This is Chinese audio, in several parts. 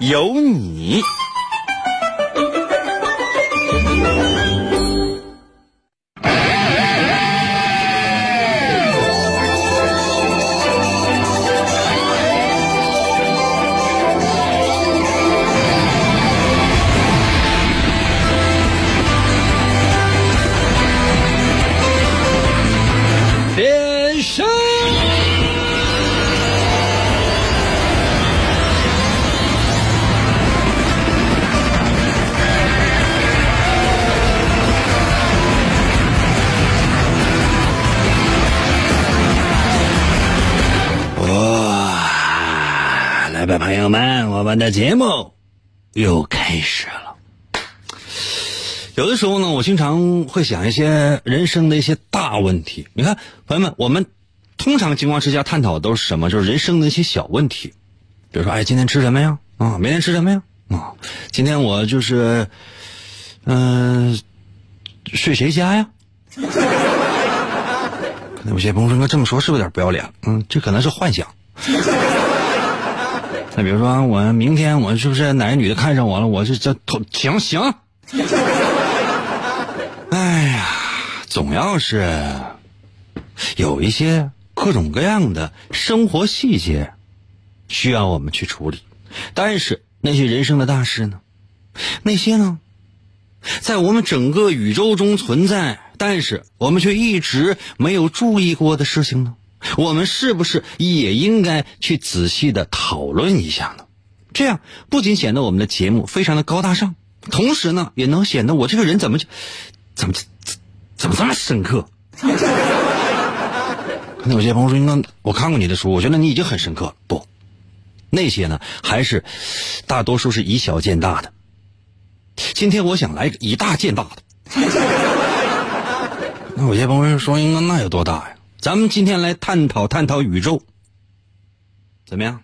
有你。我们的节目又开始了。有的时候呢，我经常会想一些人生的一些大问题。你看，朋友们，我们通常情况之下探讨的都是什么？就是人生的一些小问题，比如说，哎，今天吃什么呀？啊，明天吃什么呀？啊，今天我就是，嗯、睡谁家呀？可能有些朋友说，这么说是不是有点不要脸？嗯，这可能是幻想。那比如说，我明天我是不是哪个女的看上我了？我是这头行行。哎呀，总要是有一些各种各样的生活细节需要我们去处理，但是那些人生的大事呢？那些呢，在我们整个宇宙中存在，但是我们却一直没有注意过的事情呢？我们是不是也应该去仔细的讨论一下呢？这样不仅显得我们的节目非常的高大上，同时呢，也能显得我这个人怎么就怎么怎怎么这么深刻？那有些朋友说：“那我看过你的书，我觉得你已经很深刻了。”不，那些呢，还是大多数是以小见大的。今天我想来个以大见大的。那有些朋友说：“那那有多大呀？”咱们今天来探讨探讨宇宙，怎么样？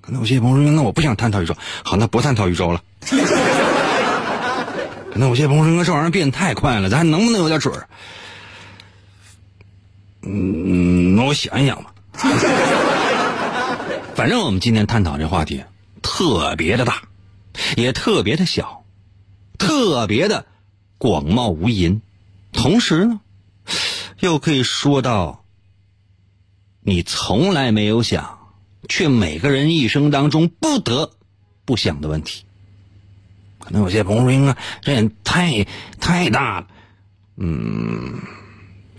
可能有些朋友说：“那我不想探讨宇宙。”好，那不探讨宇宙了。可能有些朋友说：“这玩意儿变得太快了，咱还能不能有点准儿？”嗯，那我想一想吧。反正我们今天探讨这话题特别的大，也特别的小，特别的广袤无垠，同时呢，又可以说到你从来没有想，却每个人一生当中不得不想的问题。可能有些朋友说：“啊，这也太太大了。”嗯，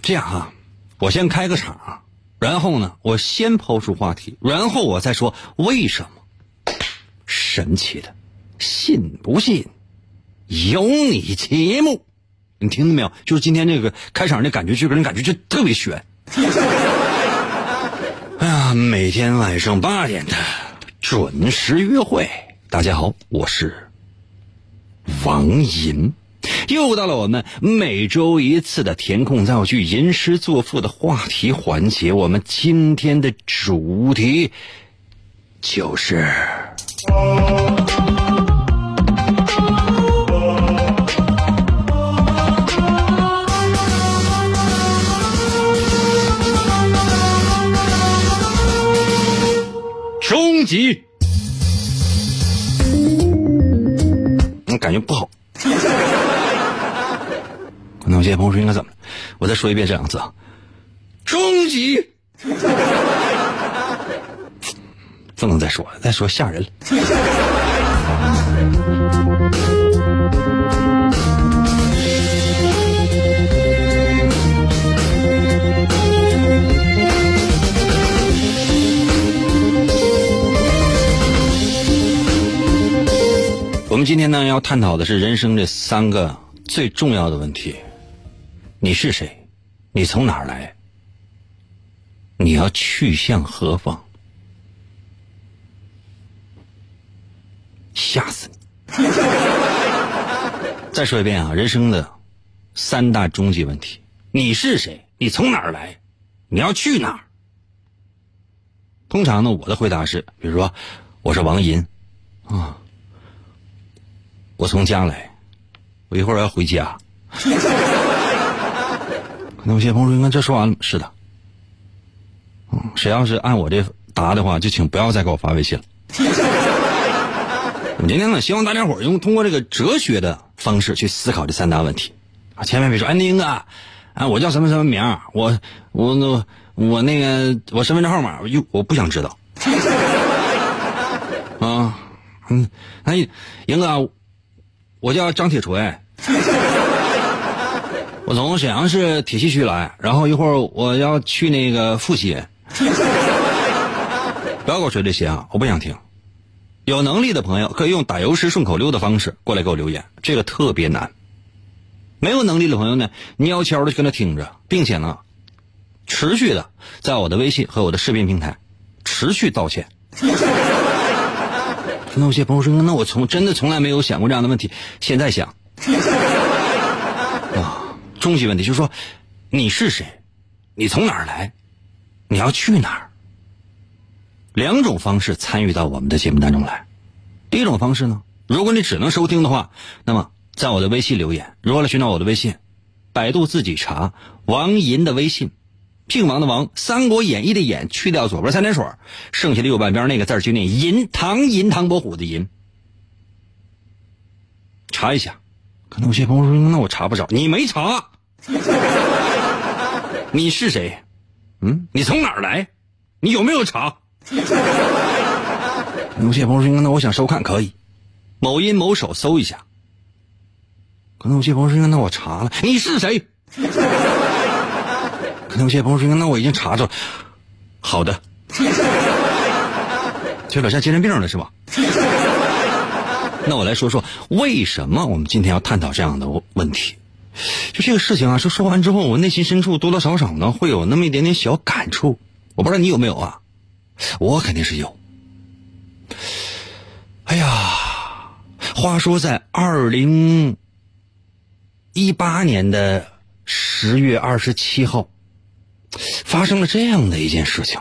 这样哈、我先开个场，然后呢，我先抛出话题，然后我再说为什么。神奇的，信不信由你节目，你听到没有？就是今天这个开场的感觉，就给人感觉就特别悬。哎呀，每天晚上八点的准时约会，大家好，我是王银。又到了我们每周一次的填空造句、吟诗作赋的话题环节。我们今天的主题就是终极。嗯，感觉不好。可能有些朋友说应该怎么？我再说一遍这两个字啊，终极。不能再说了，再说吓人了。我们今天呢要探讨的是人生这三个最重要的问题：你是谁？你从哪儿来？你要去向何方？吓死你！再说一遍啊，人生的三大终极问题：你是谁？你从哪儿来？你要去哪儿？通常呢，我的回答是，比如说，我是王银，啊，我从家来，我一会儿要回家。那有些朋友说：“应该这说完了。”是的，嗯，谁要是按我这答的话，就请不要再给我发微信了。我今天呢，希望大家伙用通过这个哲学的方式去思考这三大问题啊，千万别说：“哎，宁哥，啊，我叫什么什么名儿我我我我那个我身份证号码，又我不想知道。啊，嗯，哎，英哥，我叫张铁锤。我从沈阳市铁西区来，然后一会儿我要去那个复习。不要给我说这些啊，我不想听。有能力的朋友可以用打油诗顺口溜的方式过来给我留言，这个特别难。没有能力的朋友呢，你要悄的跟他听着，并且呢，持续的在我的微信和我的视频平台持续道歉。那有些朋友说，那我从真的从来没有想过这样的问题，现在想。啊。终极问题就是说，你是谁？你从哪儿来？你要去哪儿？两种方式参与到我们的节目当中来。第一种方式呢，如果你只能收听的话，那么在我的微信留言。如何来寻找我的微信？百度自己查王银的微信，姓王的王，《三国演义》的演去掉左边三点水，剩下的右半边那个字就念银，唐银唐伯虎的银。查一下。可能有些朋友说：“那我查不着，你没查。你是谁？嗯，你从哪儿来？你有没有查？” 有些朋友说：“那我想收看，可以，某音某手搜一下。”可能有些朋友说：“那我查了，你是谁？”可能有些朋友说：“那我已经查着。”好的，这可像精神病了是吧？那我来说说为什么我们今天要探讨这样的问题？就这个事情啊，说说完之后，我内心深处多多少少呢会有那么一点点小感触。我不知道你有没有啊？我肯定是有。哎呀，话说在二零一八年的十月二十七号，发生了这样的一件事情。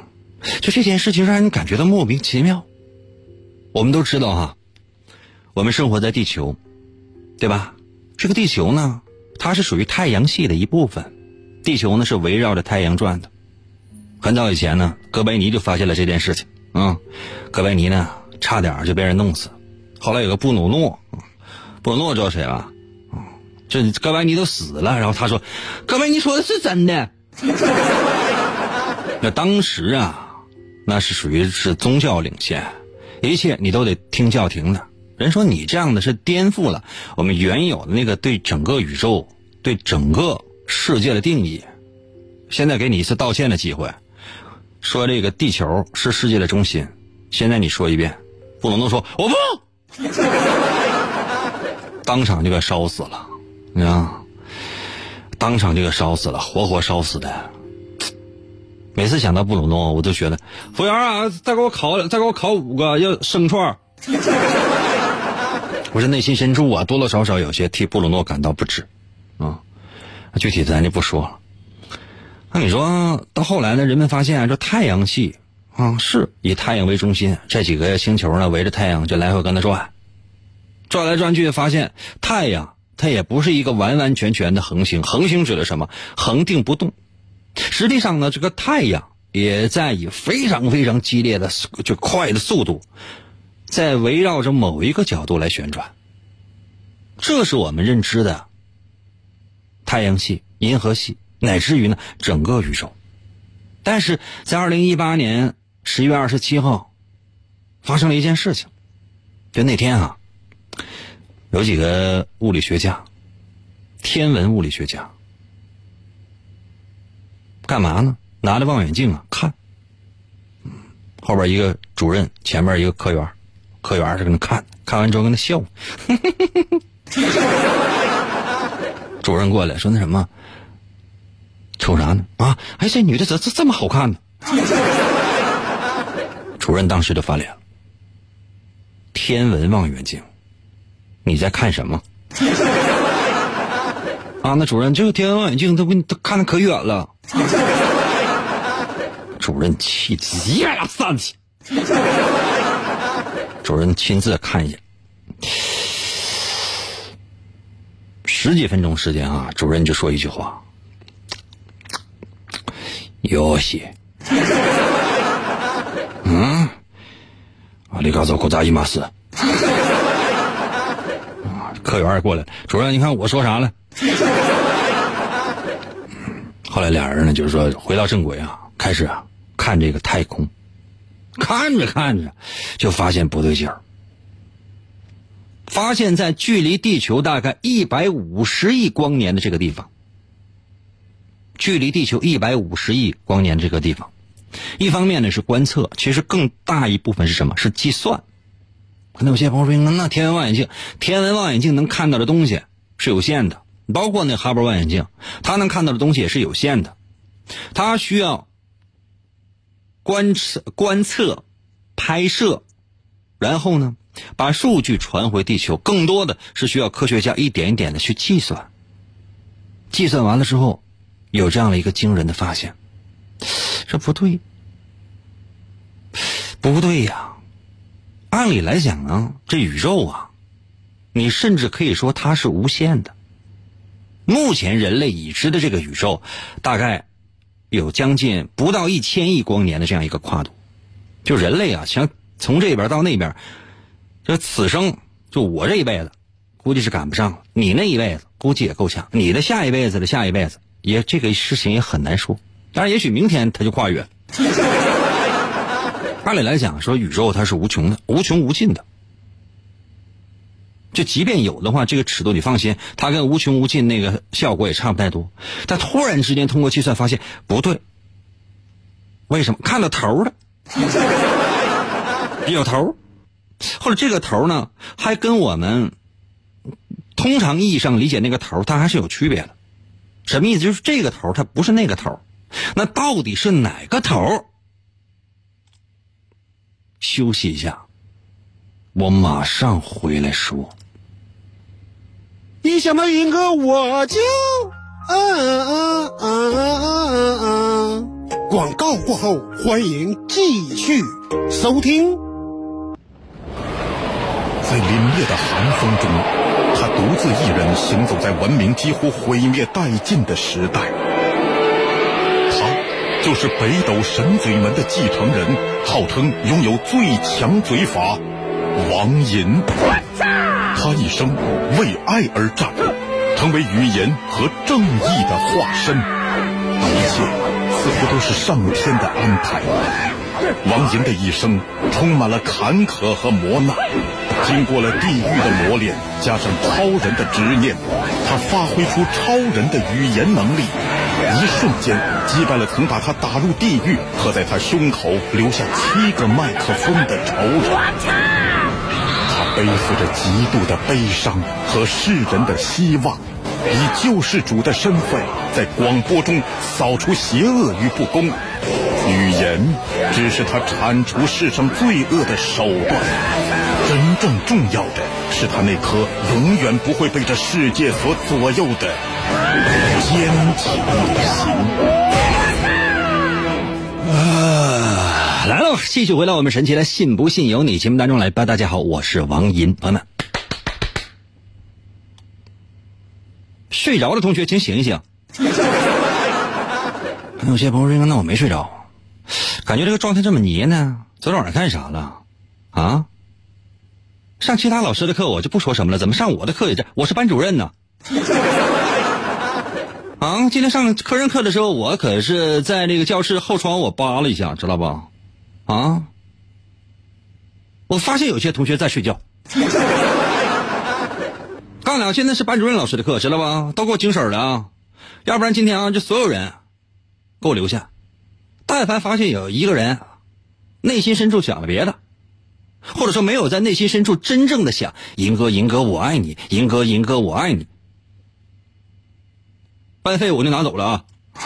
就这件事情让人感觉到莫名其妙。我们都知道哈。我们生活在地球，对吧？这个地球呢，它是属于太阳系的一部分。地球呢是围绕着太阳转的。很早以前呢，哥白尼就发现了这件事情。啊，哥白尼呢差点就被人弄死。后来有个布鲁诺，布鲁诺知道谁了？这哥白尼都死了，然后他说：“哥白尼说的是真的。” 那当时啊，那是属于是宗教领先，一切你都得听教廷的。人说你这样的是颠覆了我们原有的那个对整个宇宙、对整个世界的定义。现在给你一次道歉的机会，说这个地球是世界的中心。现在你说一遍，布鲁诺说我不，当场就给烧死了，你看，当场就给烧死了，活活烧死的。每次想到布鲁诺，我都觉得服务员啊，再给我烤，再给我烤五个要生串。我是内心深处啊，多多少少有些替布鲁诺感到不值，啊，具体咱就不说了。那你说到后来呢，人们发现啊，这太阳系啊是以太阳为中心，这几个星球呢围着太阳就来回跟它转，转来转去，发现太阳它也不是一个完完全全的恒星，恒星指的什么？恒定不动。实际上呢，这个太阳也在以非常非常激烈的就快的速度。在围绕着某一个角度来旋转，这是我们认知的太阳系、银河系，乃至于呢整个宇宙。但是在二零一八年十一月二十七号，发生了一件事情，就那天啊，有几个物理学家、天文物理学家，干嘛呢？拿着望远镜啊看，后边一个主任，前面一个科员。科员是跟那看，看完之后跟那笑。主任过来说：“那什么，瞅啥呢？啊，哎，这女的怎这这么好看呢？” 主任当时就翻脸了。天文望远镜，你在看什么？啊，那主任，这个天文望远镜都给你都看的可远了。主任气急了，上去。主任亲自看一下，十几分钟时间啊，主任就说一句话：“有些。”嗯，啊，里嘎多，古扎伊马斯。客员也过来了，主任，你看我说啥了？后来俩人呢，就是说回到正轨啊，开始啊看这个太空，看着看着就发现不对劲儿，发现在距离地球大概一百五十亿光年的这个地方，距离地球一百五十亿光年这个地方，一方面呢是观测，其实更大一部分是什么？是计算。那有些朋友说，那天文望远镜，天文望远镜能看到的东西是有限的，包括那哈勃望远镜，它能看到的东西也是有限的，它需要观测、观测、拍摄，然后呢，把数据传回地球，更多的是需要科学家一点一点的去计算。计算完了之后，有这样的一个惊人的发现，这不对，不对呀。按理来讲呢，这宇宙啊，你甚至可以说它是无限的。目前人类已知的这个宇宙，大概有将近不到一千亿光年的这样一个跨度。就人类啊，想从这边到那边，这此生就我这一辈子，估计是赶不上了。你那一辈子估计也够呛，你的下一辈子的下一辈子，也这个事情也很难说。当然，也许明天他就跨越了。按理来讲，说宇宙它是无穷的、无穷无尽的。就即便有的话，这个尺度你放心，它跟无穷无尽那个效果也差不太多。但突然之间通过计算发现不对，为什么？看到头了，有头，或者这个头呢，还跟我们通常意义上理解那个头，它还是有区别的。什么意思？就是这个头它不是那个头，那到底是哪个头？休息一下，我马上回来说。一想到云哥，我就嗯嗯嗯嗯嗯。广告过后，欢迎继续收听。在凛冽的寒风中，他独自一人行走在文明几乎毁灭殆尽的时代。就是北斗神嘴门的继承人，号称拥有最强嘴法，王银。他一生为爱而战，成为语言和正义的化身。一切似乎都是上天的安排。王银的一生充满了坎坷和磨难，经过了地狱的磨练，加上超人的执念，他发挥出超人的语言能力。一瞬间击败了曾把他打入地狱和在他胸口留下七个麦克风的仇人。他背负着极度的悲伤和世人的希望，以救世主的身份在广播中扫除邪恶与不公。语言只是他铲除世上罪恶的手段，真正重要的是他那颗永远不会被这世界所左右的。坚强的心啊！来了，继续回到我们神奇的“信不信由你”节目当中来吧。大家好，我是王银，朋友们，睡着的同学请醒一醒。有些朋友说：“那我没睡着，感觉这个状态这么捏呢。昨天晚上干啥了？啊？上其他老师的课我就不说什么了，怎么上我的课也这？我是班主任呢。”啊，今天上科任课的时候，我可是在那个教室后窗我扒了一下，知道吧？啊，我发现有些同学在睡觉。告诉你，现在是班主任老师的课，知道吧？都给我精神的啊！要不然今天啊，这所有人给我留下。但凡发现有一个人内心深处想了别的，或者说没有在内心深处真正的想“银哥，银哥，我爱你，银哥，银哥，我爱你”。班费我就拿走了啊！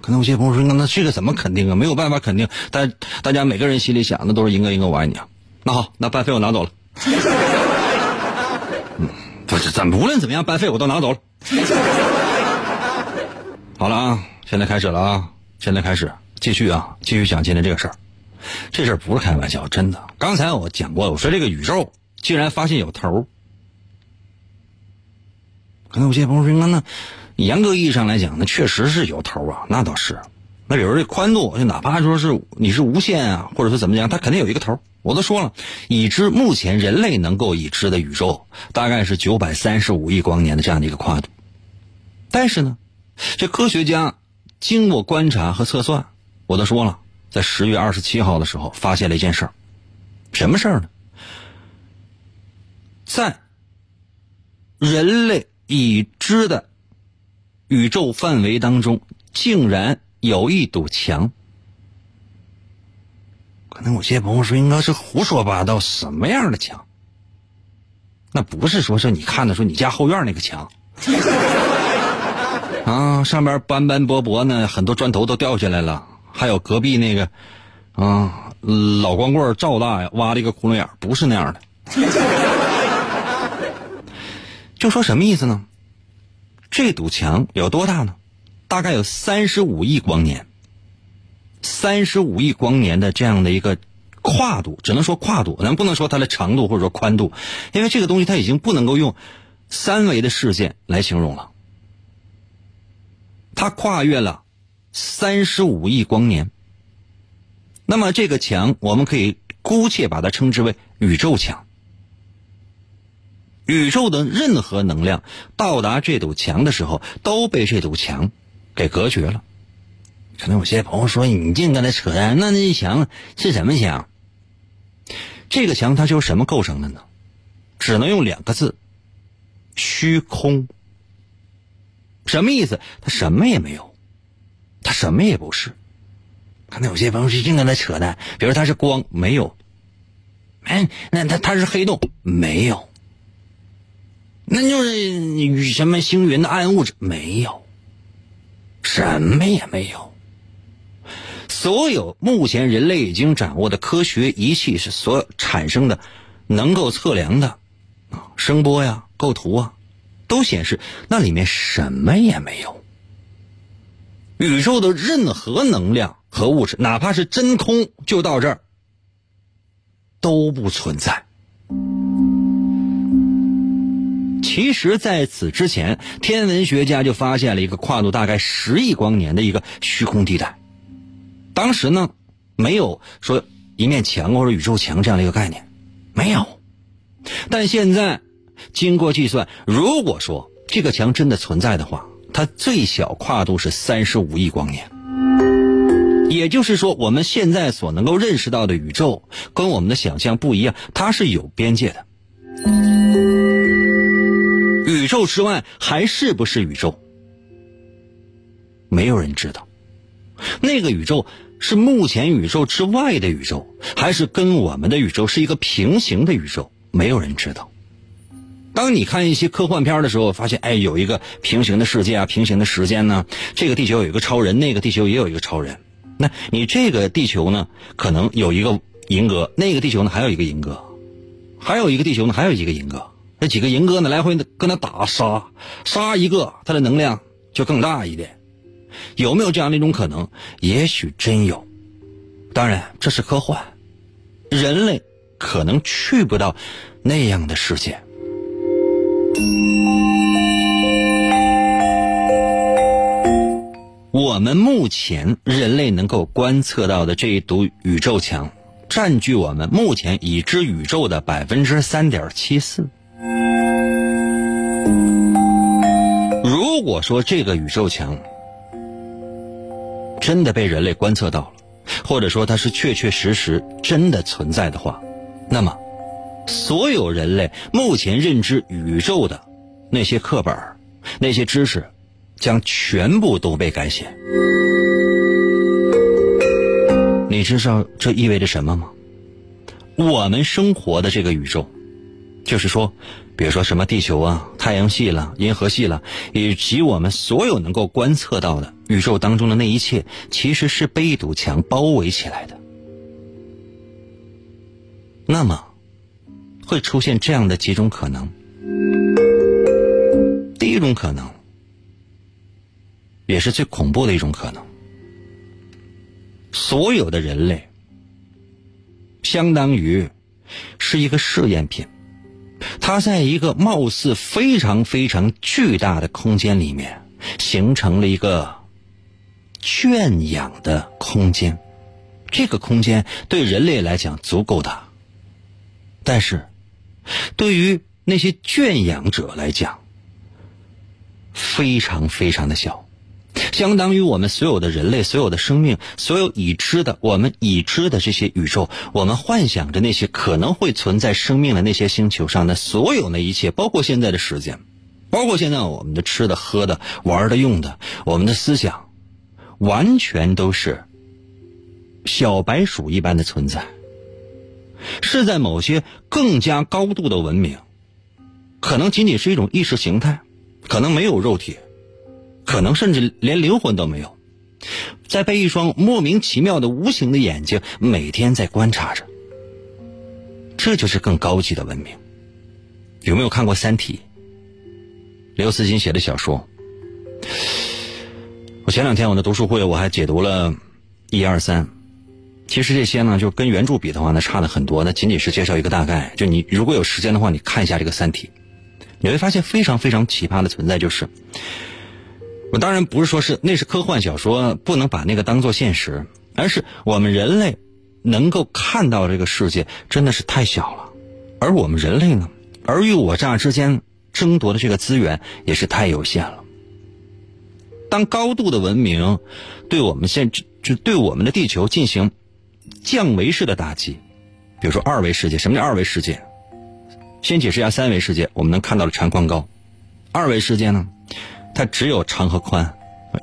可能有些朋友说，那那这个怎么肯定啊？没有办法肯定，但大家每个人心里想的都是英哥，英哥我爱你啊。那好，那班费我拿走了。嗯，不是，咱无论怎么样，班费我都拿走了。好了啊，现在开始了啊，现在开始继续啊，继续讲今天这个事儿。这事儿不是开玩笑，真的。刚才我讲过了，我说这个宇宙竟然发现有头儿。可能有些朋友说，那那严格意义上来讲，那确实是有头啊，那倒是。那比如这宽度，就哪怕说是你是无限啊，或者说怎么讲，它肯定有一个头。我都说了，已知目前人类能够已知的宇宙大概是九百三十五亿光年的这样的一个跨度。但是呢，这科学家经过观察和测算，我都说了，在十月二十七号的时候发现了一件事儿，什么事儿呢？在人类已知的宇宙范围当中，竟然有一堵墙。可能有些朋友说，应该是胡说八道，什么样的墙？那不是说是你看的说你家后院那个墙 啊，上边斑斑驳驳呢，很多砖头都掉下来了，还有隔壁那个啊老光棍赵大爷挖了一个窟窿眼不是那样的。就说什么意思呢？这堵墙有多大呢？大概有三十五亿光年。三十五亿光年的这样的一个跨度，只能说跨度，咱不能说它的长度或者说宽度，因为这个东西它已经不能够用三维的事件来形容了。它跨越了三十五亿光年，那么这个墙我们可以姑且把它称之为宇宙墙。宇宙的任何能量到达这堵墙的时候，都被这堵墙给隔绝了。可能有些朋友说：“你净跟他扯淡，那那墙是什么墙？这个墙它就是什么构成的呢？只能用两个字：虚空。什么意思？它什么也没有，它什么也不是。可能有些朋友是净跟他扯淡，比如它是光，没有。哎，那它它是黑洞，没有。”那就是什么星云的暗物质没有，什么也没有。所有目前人类已经掌握的科学仪器是所产生的，能够测量的啊声波呀、构图啊，都显示那里面什么也没有。宇宙的任何能量和物质，哪怕是真空，就到这儿都不存在。其实，在此之前，天文学家就发现了一个跨度大概十亿光年的一个虚空地带。当时呢，没有说一面墙或者宇宙墙这样的一个概念，没有。但现在，经过计算，如果说这个墙真的存在的话，它最小跨度是三十五亿光年。也就是说，我们现在所能够认识到的宇宙，跟我们的想象不一样，它是有边界的。宇宙之外还是不是宇宙？没有人知道。那个宇宙是目前宇宙之外的宇宙，还是跟我们的宇宙是一个平行的宇宙？没有人知道。当你看一些科幻片的时候，发现哎，有一个平行的世界啊，平行的时间呢。这个地球有一个超人，那个地球也有一个超人。那你这个地球呢，可能有一个银河，那个地球呢还有一个银河，还有一个地球呢还有一个银河。这几个银哥呢，来回跟他打杀，杀一个，他的能量就更大一点。有没有这样的一种可能？也许真有。当然，这是科幻，人类可能去不到那样的世界。我们目前人类能够观测到的这一堵宇宙墙，占据我们目前已知宇宙的百分之三点七四。如果说这个宇宙墙真的被人类观测到了，或者说它是确确实实真的存在的话，那么所有人类目前认知宇宙的那些课本、那些知识，将全部都被改写。你知道这意味着什么吗？我们生活的这个宇宙。就是说，比如说什么地球啊、太阳系了、银河系了，以及我们所有能够观测到的宇宙当中的那一切其实是被一堵墙包围起来的。那么，会出现这样的几种可能。第一种可能，也是最恐怖的一种可能，所有的人类，相当于是一个试验品，它在一个貌似非常非常巨大的空间里面，形成了一个圈养的空间，这个空间对人类来讲足够大，但是，对于那些圈养者来讲，非常非常的小，相当于我们所有的人类、所有的生命、所有已知的我们已知的这些宇宙，我们幻想着那些可能会存在生命的那些星球上的所有那一切，包括现在的时间，包括现在我们的吃的、喝的、玩的、用的，我们的思想，完全都是小白鼠一般的存在，是在某些更加高度的文明，可能仅仅是一种意识形态。可能没有肉体，可能甚至连灵魂都没有，在被一双莫名其妙的无形的眼睛每天在观察着。这就是更高级的文明。有没有看过《三体》？刘慈欣写的小说。我前两天我的读书会我还解读了一二三。其实这些呢，就跟原著比的话呢，差的很多。那仅仅是介绍一个大概。就你如果有时间的话，你看一下这个《三体》。你会发现非常非常奇葩的存在，就是我当然不是说是那是科幻小说，不能把那个当做现实，而是我们人类能够看到这个世界真的是太小了，而我们人类呢，尔虞我诈之间争夺的这个资源也是太有限了。当高度的文明对我们现就对我们的地球进行降维式的打击，比如说二维世界，什么叫二维世界？先解释一下三维世界，我们能看到的长宽高。二维世界呢，它只有长和宽；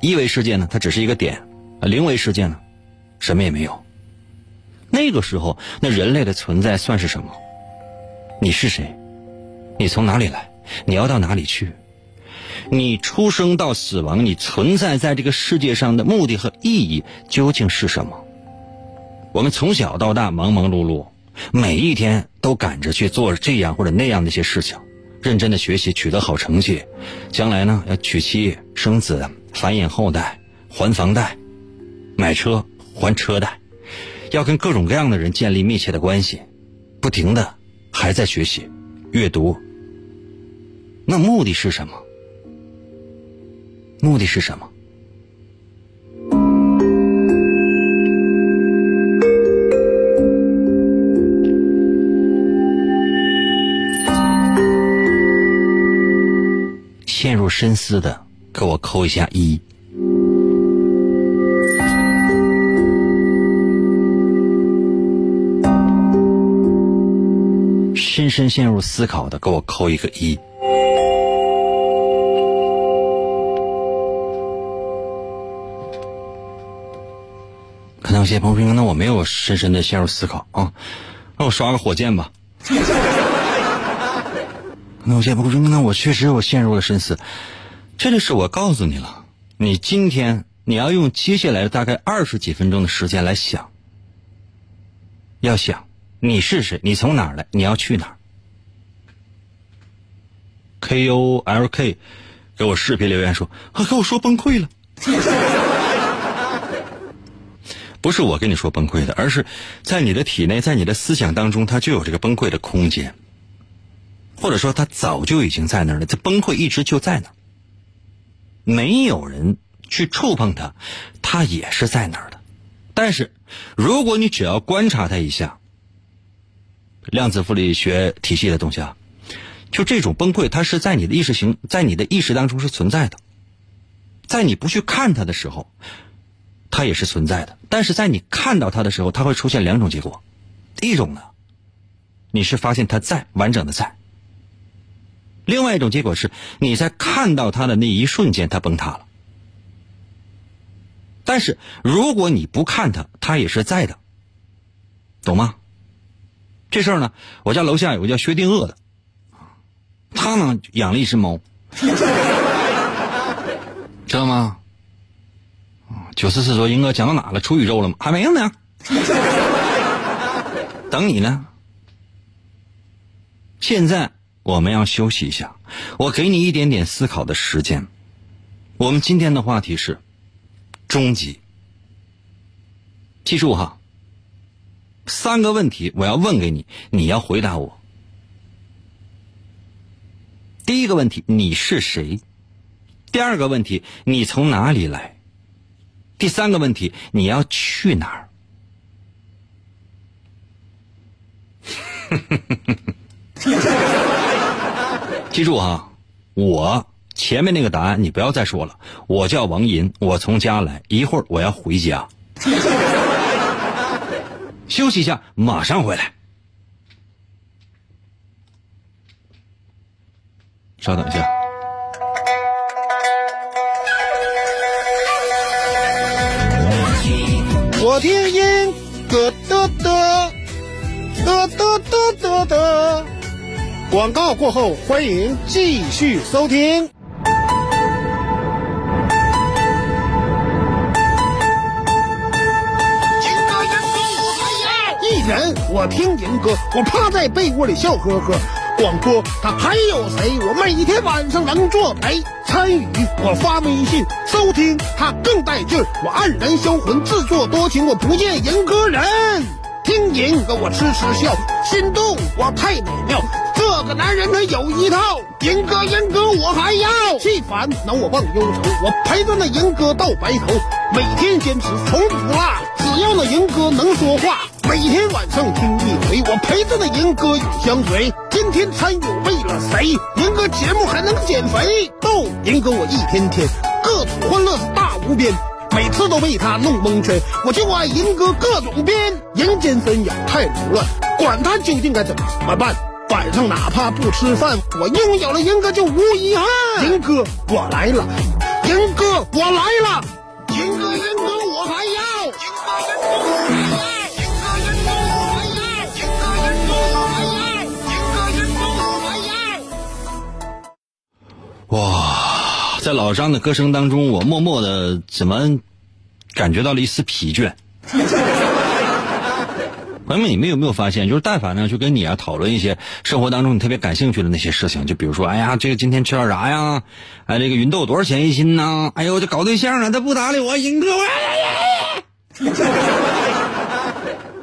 一维世界呢，它只是一个点；零维世界呢，什么也没有。那个时候，那人类的存在算是什么？你是谁？你从哪里来？你要到哪里去？你出生到死亡，你存在在这个世界上的目的和意义究竟是什么？我们从小到大忙忙碌碌。每一天都赶着去做这样或者那样的一些事情，认真的学习，取得好成绩，将来呢要娶妻生子，繁衍后代，还房贷，买车还车贷，要跟各种各样的人建立密切的关系，不停的还在学习，阅读。那目的是什么？目的是什么？入深思的，给我扣一下一；深深陷入思考的，给我扣一个一。可能有些朋友说：“那我没有深深的陷入思考啊，那我刷个火箭吧。”那我先不说，那我确实我陷入了深思。这就是我告诉你了，你今天你要用接下来的大概二十几分钟的时间来想，要想你是谁，你从哪儿来，你要去哪儿。K O L K 给我视频留言说，啊，给我说崩溃了。不是我跟你说崩溃的，而是在你的体内，在你的思想当中，它就有这个崩溃的空间。或者说，他早就已经在那儿了，这崩溃一直就在那儿，没有人去触碰它，它也是在那儿的。但是，如果你只要观察它一下，量子物理学体系的东西啊，就这种崩溃，它是在你的意识形，在你的意识当中是存在的，在你不去看它的时候，它也是存在的。但是在你看到它的时候，它会出现两种结果，一种呢，你是发现它在完整的在。另外一种结果是，你在看到它的那一瞬间，它崩塌了。但是如果你不看它，它也是在的，懂吗？这事儿呢，我家楼下有个叫薛定谔的，他呢养了一只猫，知道吗？九四四说：“英哥讲到哪了？出宇宙了吗？还没有呢。等你呢。现在我们要休息一下，我给你一点点思考的时间。我们今天的话题是终极。记住哈，三个问题我要问给你，你要回答我。第一个问题，你是谁？第二个问题，你从哪里来？第三个问题，你要去哪儿？记住啊，我前面那个答案你不要再说了。我叫王银，我从家来，一会儿我要回家。休息一下，马上回来。稍等一下。我听音歌的的的的的的的，广告过后，欢迎继续收听。一人我听银歌，我趴在被窝里笑呵呵。广播他还有谁？我每天晚上能作陪。参与我发微信收听，他更带劲。我黯然销魂，自作多情，我不见人歌人。听银歌我痴痴笑，心动我太美妙。这个男人他有一套，银哥银哥我还要。气烦恼我忘忧愁，我陪着那银哥到白头。每天坚持从不落，只要那银哥能说话。每天晚上听一回，我陪着那银哥永相随。天天参与为了谁？银哥节目还能减肥？逗银哥我一天天各种欢乐是大无边，每次都被他弄蒙圈。我就爱银哥各种编，人间纷扰太扰乱，管他究竟该怎么办。晚上哪怕不吃饭，我拥有了银哥就无遗憾。银哥我来了，银哥我来了，银哥银哥我还要，银哥银哥我还要。哇，在老张的歌声当中，我默默的怎么感觉到了一丝疲倦？朋友们，你们有没有发现，就是但凡呢，就跟你啊讨论一些生活当中你特别感兴趣的那些事情，就比如说，哎呀，这个今天吃点啥呀？哎，这个芸豆多少钱一斤呢？哎呦，这搞对象了，他不搭理我，赢哥，哎呀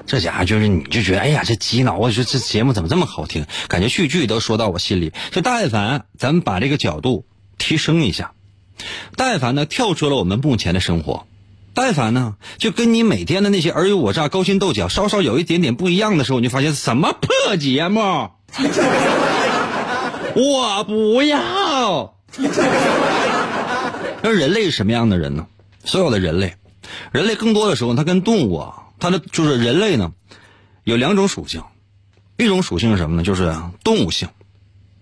这家伙就是你就觉得，哎呀，这鸡脑，我说这节目怎么这么好听？感觉句句都说到我心里。就但凡咱们把这个角度提升一下，但凡呢跳出了我们目前的生活。但凡呢，就跟你每天的那些尔虞我诈、勾心斗角稍稍有一点点不一样的时候，你就发现什么破节目，我不要。那人类是什么样的人呢？所有的人类，人类更多的时候，它跟动物啊，它的就是人类呢，有两种属性，一种属性是什么呢？就是动物性；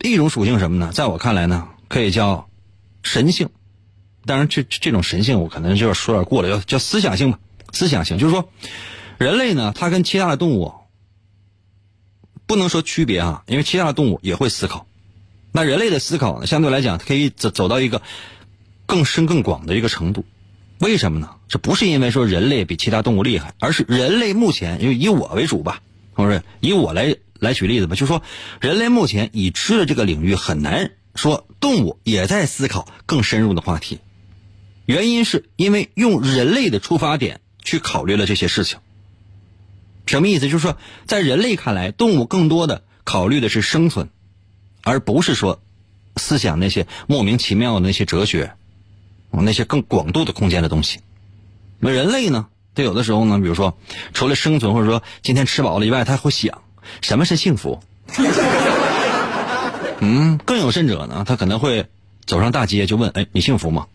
一种属性是什么呢？在我看来呢，可以叫神性。当然，这这种神性我可能就是说点过了，叫叫思想性吧。思想性就是说，人类呢，它跟其他的动物不能说区别啊，因为其他的动物也会思考。那人类的思考呢，相对来讲，可以走走到一个更深更广的一个程度。为什么呢？这不是因为说人类比其他动物厉害，而是人类目前因为以我为主吧，同志？以我来来举例子吧，就说人类目前已知的这个领域很难说动物也在思考更深入的话题。原因是因为用人类的出发点去考虑了这些事情，什么意思？就是说，在人类看来，动物更多的考虑的是生存，而不是说思想那些莫名其妙的那些哲学，那些更广度的空间的东西。那人类呢？他有的时候呢，比如说除了生存或者说今天吃饱了以外，他会想什么是幸福？嗯，更有甚者呢，他可能会走上大街就问：“哎，你幸福吗？”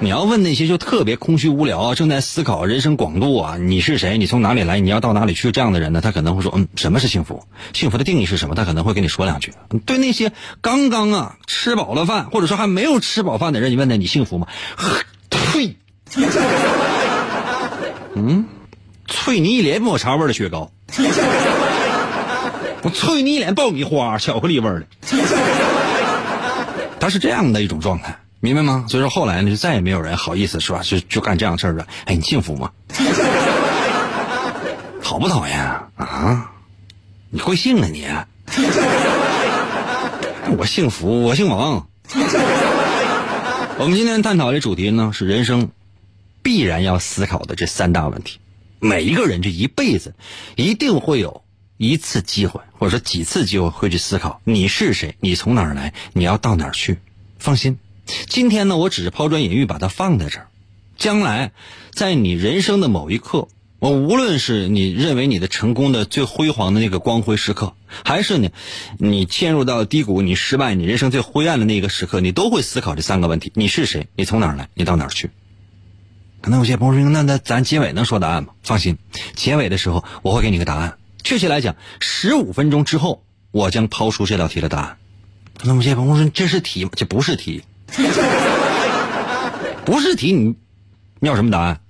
你要问那些就特别空虚无聊、正在思考人生广度啊，你是谁？你从哪里来？你要到哪里去？这样的人呢，他可能会说，嗯，什么是幸福？幸福的定义是什么？他可能会跟你说两句。对那些刚刚啊吃饱了饭，或者说还没有吃饱饭的人，你问他你幸福吗？呸！嗯，啐你一脸抹茶味的雪糕，我啐你一脸爆米花巧克力味的，他是这样的一种状态。明白吗？所以说后来呢，就再也没有人好意思说就就干这样事儿了。哎，你幸福吗？讨不讨厌啊？啊？你贵姓啊你？我姓福，我姓王。我们今天探讨的主题呢是人生必然要思考的这三大问题。每一个人这一辈子一定会有一次机会，或者说几次机会会去思考你是谁，你从哪儿来，你要到哪儿去。放心，今天呢，我只是抛砖引玉，把它放在这儿。将来，在你人生的某一刻，我无论是你认为你的成功的最辉煌的那个光辉时刻，还是呢，你陷入到低谷、你失败、你人生最灰暗的那个时刻，你都会思考这三个问题：你是谁？你从哪儿来？你到哪儿去？可能有些朋友说：“那那咱结尾能说答案吗？”放心，结尾的时候我会给你个答案。确切来讲，十五分钟之后，我将抛出这道题的答案。那么，有些朋友说：“这是题吗？这不是题，不是题，你要什么答案？”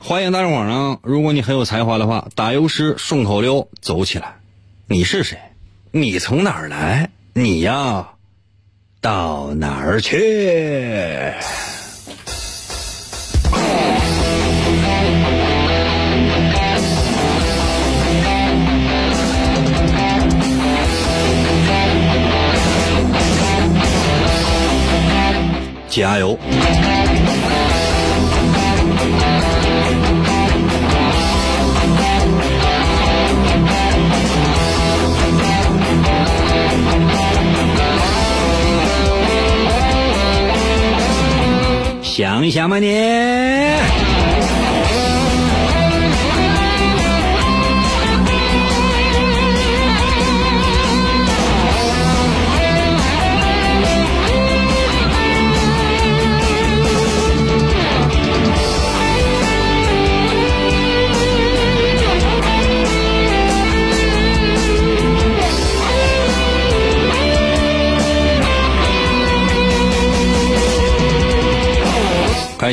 欢迎大众伙呢，如果你很有才华的话，打油诗、顺口溜，走起来。你是谁？你从哪儿来？你呀，到哪儿去？加油！想一想吧，你。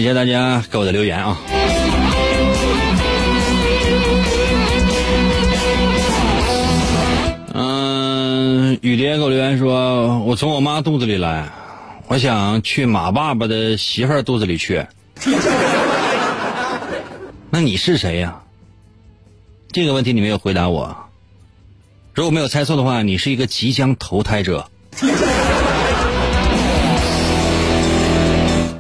感谢大家给我的留言啊！嗯，雨蝶给我留言说：“我从我妈肚子里来，我想去马爸爸的媳妇儿肚子里去。”那你是谁呀？这个问题你没有回答我。如果没有猜错的话，你是一个即将投胎者。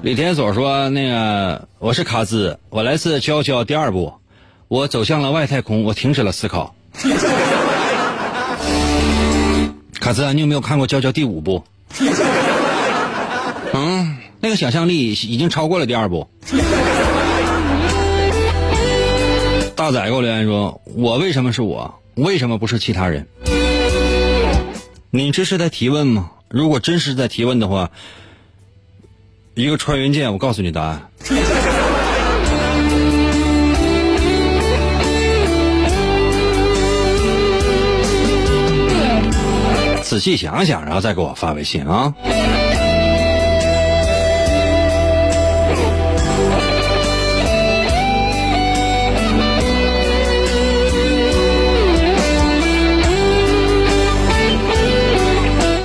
李天所说：“那个，我是卡兹，我来自《娇娇》第二部，我走向了外太空，我停止了思考。卡兹，你有没有看过《娇娇》第五部？嗯，那个想象力已经超过了第二部。大仔给我留言说：我为什么是我？为什么不是其他人？你这是在提问吗？如果真是在提问的话。”一个穿云箭，我告诉你答案。仔细想想，然后再给我发微信啊。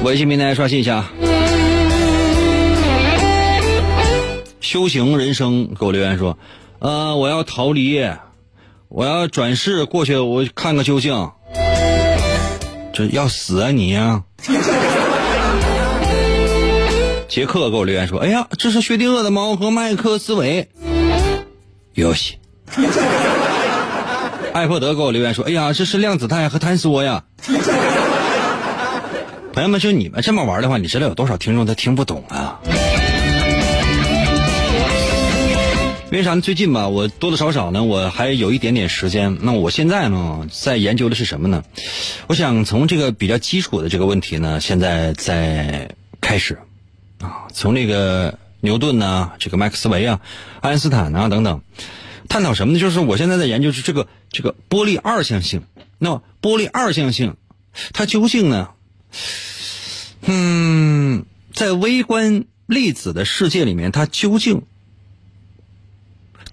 微信平台刷新一下。修行人生给我留言说：“呃，我要逃离，我要转世过去，我看个究竟。这要死啊你呀！” 杰克给我留言说：“哎呀，这是薛定谔的猫和麦克斯韦。”游戏。艾珀德给我留言说：“哎呀，这是量子态和坍缩呀！” 朋友们，就你们这么玩的话，你知道有多少听众他听不懂啊？为啥？最近吧，我多多少少呢，我还有一点点时间。那我现在呢，在研究的是什么呢？我想从这个比较基础的这个问题呢，现在在开始啊，从这个牛顿呢，这个麦克斯韦啊，爱因斯坦啊等等，探讨什么呢？就是我现在在研究是这个这个波粒二象性。那波粒二象性，它究竟呢？嗯，在微观粒子的世界里面，它究竟？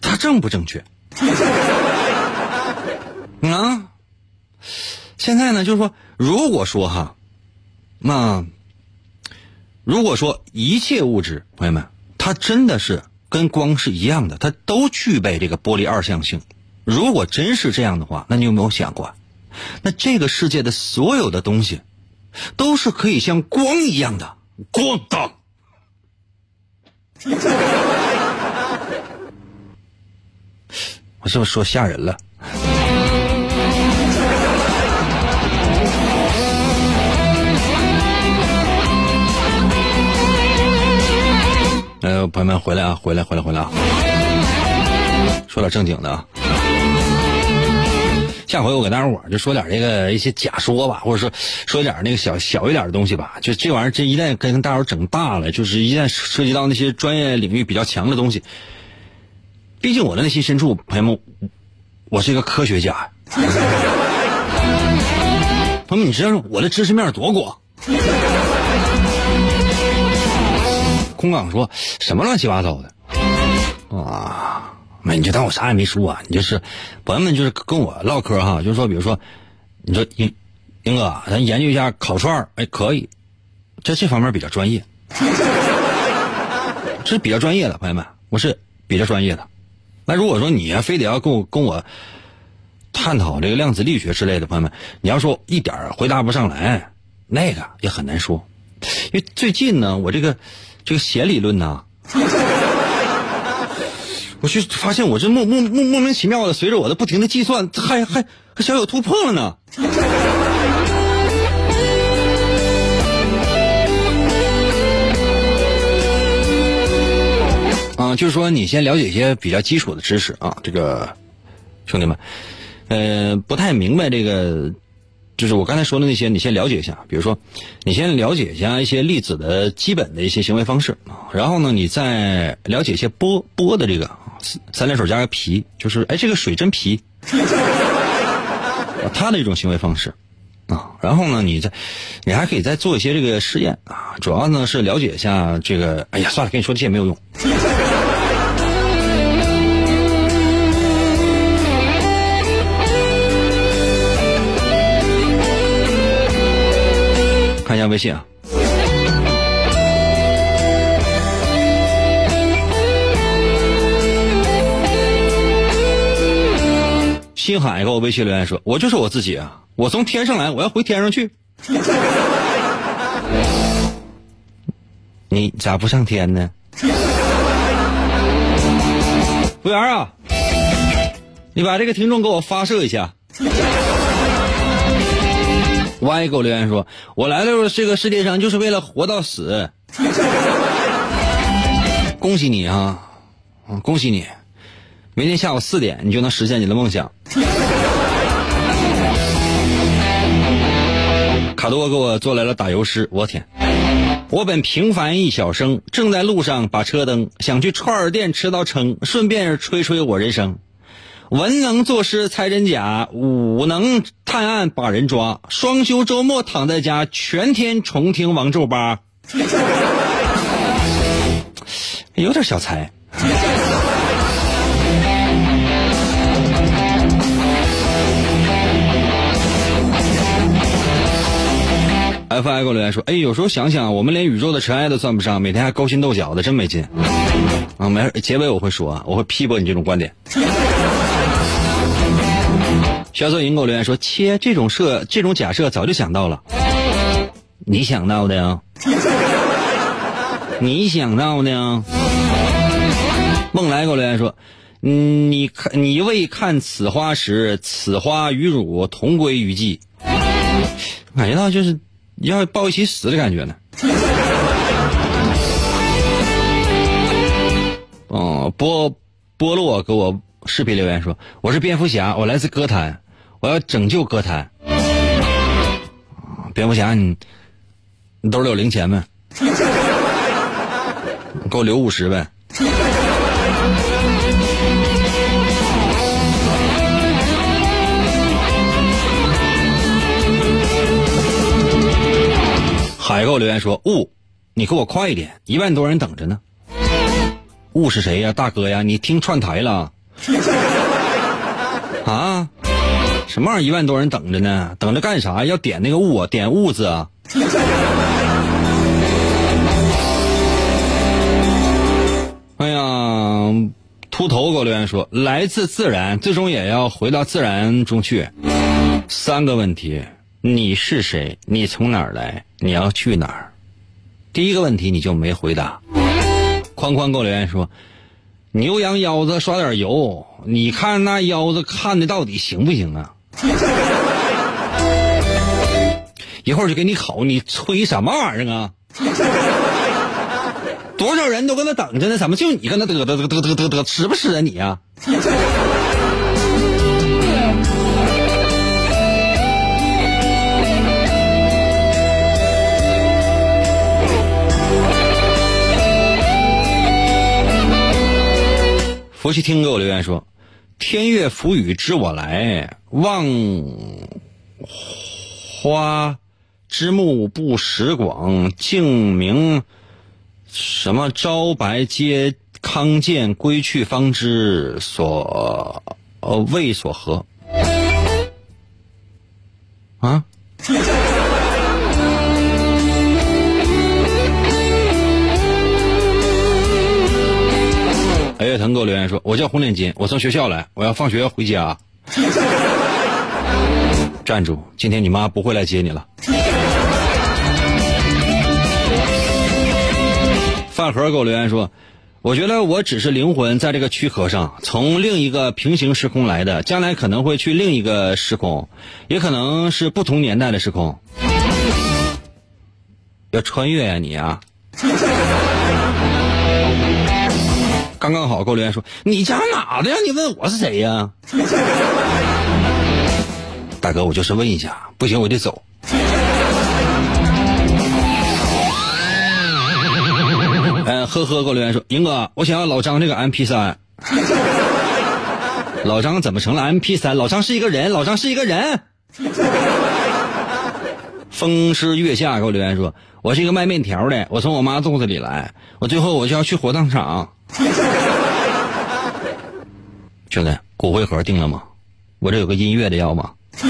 它正不正确？啊！现在呢，就是说，如果说哈，那如果说一切物质，朋友们，它真的是跟光是一样的，它都具备这个波粒二象性。如果真是这样的话，那你有没有想过，那这个世界的所有的东西，都是可以像光一样的咣当。我是不是说吓人了？呃，朋友们回来啊，回来，回来，回来啊！说点正经的啊。下回我给大家伙儿就说点这个一些假说吧，或者说说点那个小小一点的东西吧。就这玩意儿，这一旦跟大伙儿整大了，就是一旦涉及到那些专业领域比较强的东西。毕竟我的内心深处，朋友们，我是一个科学家。朋友们，你知道我的知识面多广？空港说什么乱七八糟的啊？没，你就当我啥也没说啊，你就是朋友们就是跟我唠嗑哈，就是说，比如说，你说英英哥，咱研究一下烤串儿，哎，可以，在这方面比较专业，这是比较专业的，朋友们，我是比较专业的。那如果说你非得要跟我跟我探讨这个量子力学之类的，朋友们，你要说一点回答不上来，那个也很难说，因为最近呢，我这个。这个弦理论呢，我就发现我这莫莫莫莫名其妙的，随着我的不停的计算，还还还小有突破了呢。啊，就是说你先了解一些比较基础的知识啊，这个兄弟们，呃，不太明白这个。就是我刚才说的那些，你先了解一下。比如说，你先了解一下一些粒子的基本的一些行为方式啊，然后呢，你再了解一些波波的这个三点水加个皮，就是哎这个水真皮，它的一种行为方式啊。然后呢，你再你还可以再做一些这个实验啊，主要呢是了解一下这个。哎呀，算了，跟你说这些没有用。下微信啊！星海给我微信留言说：“我就是我自己啊，我从天上来，我要回天上去。你咋不上天呢？” 服务员啊，你把这个听众给我发射一下。Y 给我留言说：“我来到这个世界上就是为了活到死。”恭喜你啊！恭喜你，明天下午四点你就能实现你的梦想。卡多给我做来了打油诗，我天！我本平凡一小生，正在路上把车蹬，想去串儿店吃到撑，顺便吹吹我人生。文能作诗猜真假，武能探案把人抓。双休周末躺在家，全天重听王咒八，有点小才。F I 给我留言说：“哎，有时候想想，我们连宇宙的尘埃都算不上，每天还勾心斗角的，真没劲。”啊，没事，结尾我会说，我会批驳你这种观点。小色银给我留言说：“切，这种设这种假设早就想到了，你想到的呀？你想到的呀？”梦来给我留言说：“你看，你未看此花时，此花与汝同归于尽。”感觉到就是要抱一起死的感觉呢。哦，波波洛给我视频留言说：“我是蝙蝠侠，我来自歌坛。”我要拯救歌坛，蝙蝠侠，你你兜里有零钱没？给我留五十呗。海给我留言说：“雾，你给我快一点，一万多人等着呢。”雾是谁呀？大哥呀，你听串台了？啊？什么玩意儿？一万多人等着呢，等着干啥？要点那个物，点物字啊！哎呀，秃头给我留言说，来自自然，最终也要回到自然中去。三个问题：你是谁？你从哪儿来？你要去哪儿？第一个问题你就没回答。宽宽给我留言说，牛羊腰子刷点油，你看那腰子看的到底行不行啊？一会儿就给你烤，你吹什么玩意儿啊？多少人都搁那等着呢，怎么就你搁那嘚嘚嘚嘚嘚嘚嘚，吃不吃啊你啊、佛系听给我留言说：“天乐浮语知我来，望花之目不识广，静明什么朝白皆康健归去方知所呃谓所何啊？”哎月腾给我留言说：“我叫红领巾，我从学校来，我要放学回家。”站住！今天你妈不会来接你了。饭盒给我留言说：“我觉得我只是灵魂在这个躯壳上，从另一个平行时空来的，将来可能会去另一个时空，也可能是不同年代的时空。要穿越呀、你啊！”刚刚好给我留言说：“你家哪的呀？你问我是谁呀？”大哥，我就是问一下，不行我得走。嗯，呵呵，给我留言说，英哥，我想要老张这个 MP 三。老张怎么成了 MP 三？老张是一个人，老张是一个人。风师月下给我留言说，我是一个卖面条的，我从我妈肚子里来，我最后我就要去火葬场。兄弟，骨灰盒定了吗？我这有个音乐的要吗？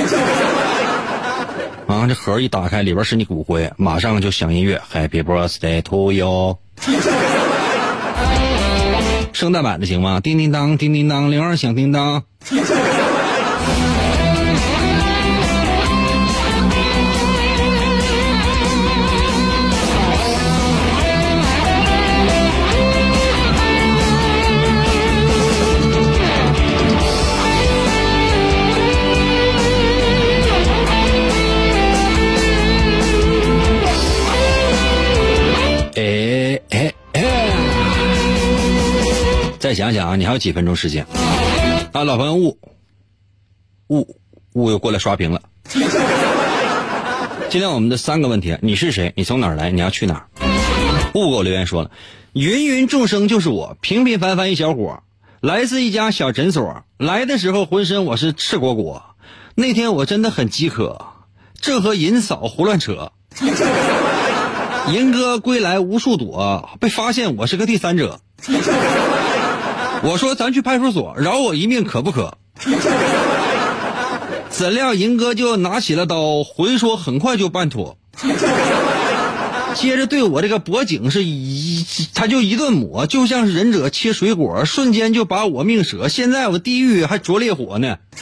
啊，这盒一打开，里边是你骨灰，马上就响音乐，Happy Birthday to you。圣诞版的行吗？叮叮当，叮叮当，铃儿响叮当。再想想啊，你还有几分钟时间啊？老朋友雾雾雾又过来刷屏了。今天我们的三个问题：你是谁？你从哪儿来？你要去哪儿？雾给我留言说了：芸芸众生就是我，平平凡凡一小伙，来自一家小诊所。来的时候浑身我是赤果果，那天我真的很饥渴，这和银嫂胡乱扯。银哥归来无数躲，被发现我是个第三者。我说咱去派出所，饶我一命可不可？怎料银哥就拿起了刀，回说很快就办妥。接着对我这个脖颈是一，他就一顿抹，就像是忍者切水果，瞬间就把我命舍。现在我地狱还着烈火呢。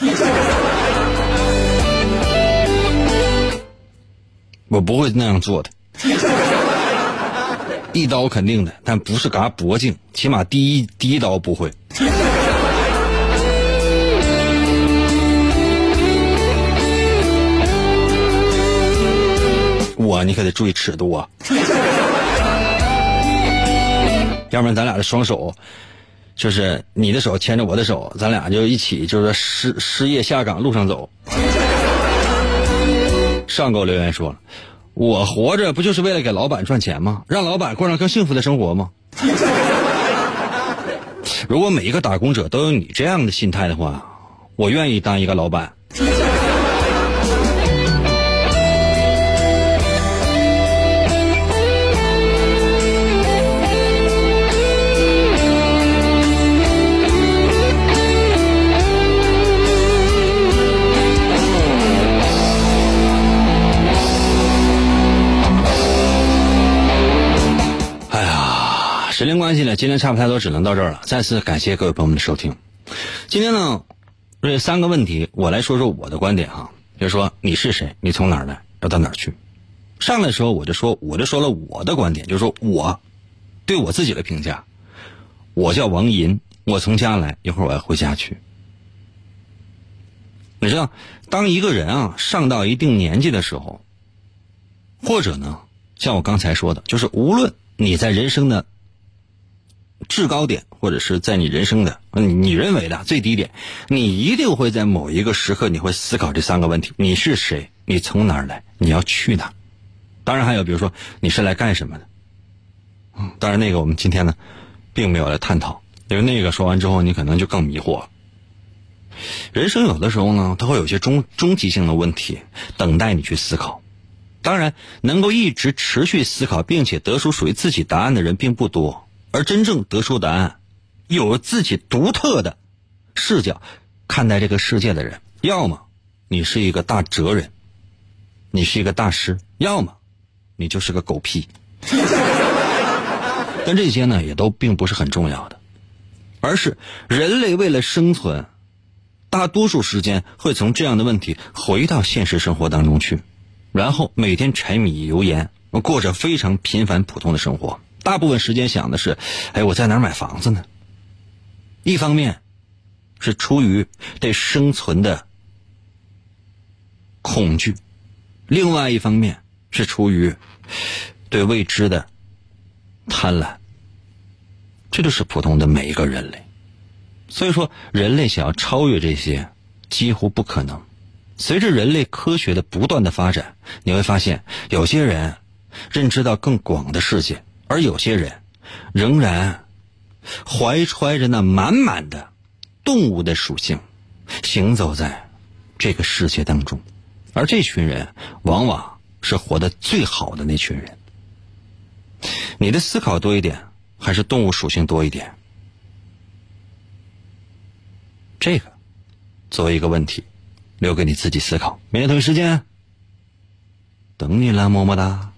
我不会那样做的。一刀肯定的，但不是嘎脖颈，起码第一第一刀不会。我你可得注意尺度啊，要不然咱俩的双手，就是你的手牵着我的手，咱俩就一起就是失失业下岗路上走。上给我留言说了。我活着不就是为了给老板赚钱吗？让老板过上更幸福的生活吗？如果每一个打工者都有你这样的心态的话，我愿意当一个老板。时间关系呢，今天差不太多，只能到这儿了。再次感谢各位朋友们的收听。今天呢，这三个问题，我来说说我的观点哈，就是说你是谁，你从哪儿来，要到哪儿去。上来的时候我就说，我就说了我的观点，就是说我对我自己的评价。我叫王银，我从家来，一会儿我要回家去。你知道，当一个人啊上到一定年纪的时候，或者呢，像我刚才说的，就是无论你在人生的制高点，或者是在你人生的你你认为的最低点，你一定会在某一个时刻，你会思考这三个问题：你是谁？你从哪儿来？你要去哪？当然还有，比如说你是来干什么的？嗯，当然那个我们今天呢，并没有来探讨，因为那个说完之后，你可能就更迷惑了。人生有的时候呢，它会有些终终极性的问题等待你去思考。当然，能够一直持续思考并且得出属于自己答案的人并不多，而真正得出答案、有自己独特的视角看待这个世界的人，要么你是一个大哲人，你是一个大师，要么你就是个狗屁。但这些呢，也都并不是很重要的，而是人类为了生存。大多数时间会从这样的问题回到现实生活当中去，然后每天柴米油盐，过着非常平凡普通的生活。大部分时间想的是，哎，我在哪儿买房子呢？一方面，是出于对生存的恐惧；另外一方面，是出于对未知的贪婪。这就是普通的每一个人类。所以说，人类想要超越这些，几乎不可能。随着人类科学的不断的发展，你会发现，有些人认知到更广的世界，而有些人仍然怀揣着那满满的动物的属性，行走在这个世界当中。而这群人，往往是活得最好的那群人。你的思考多一点，还是动物属性多一点？这个作为一个问题，留给你自己思考。明天同一时间等你了，么么哒。